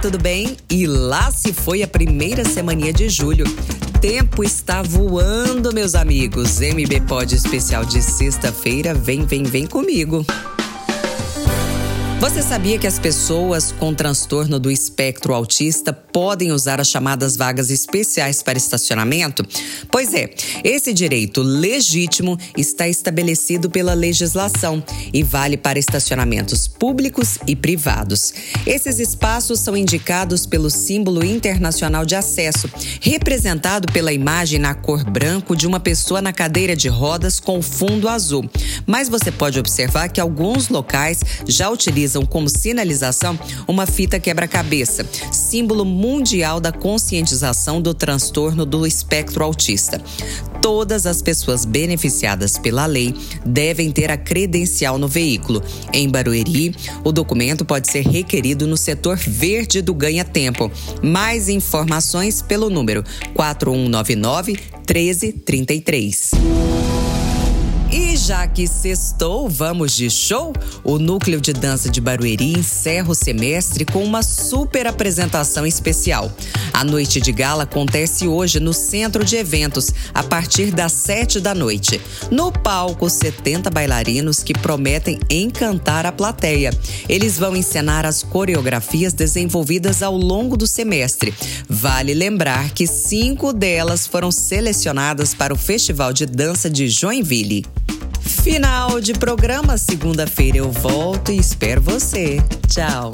tudo bem? E lá se foi a primeira semaninha de julho. Tempo está voando, meus amigos. MB Pod especial de sexta-feira. Vem, vem, vem comigo. Você sabia que as pessoas com transtorno do espectro autista podem usar as chamadas vagas especiais para estacionamento? Pois é, esse direito legítimo está estabelecido pela legislação e vale para estacionamentos públicos e privados. Esses espaços são indicados pelo símbolo internacional de acesso, representado pela imagem na cor branco de uma pessoa na cadeira de rodas com fundo azul. Mas você pode observar que alguns locais já utilizam utilizam como sinalização uma fita quebra-cabeça, símbolo mundial da conscientização do transtorno do espectro autista. Todas as pessoas beneficiadas pela lei devem ter a credencial no veículo. Em Barueri, o documento pode ser requerido no setor verde do Ganha Tempo. Mais informações pelo número 4199 1333. E já que sextou, vamos de show? O Núcleo de Dança de Barueri encerra o semestre com uma super apresentação especial. A noite de gala acontece hoje no Centro de Eventos, a partir das 7 da noite. No palco, 70 bailarinos que prometem encantar a plateia. Eles vão encenar as coreografias desenvolvidas ao longo do semestre. Vale lembrar que cinco delas foram selecionadas para o Festival de Dança de Joinville. Final de programa. Segunda-feira eu volto e espero você. Tchau.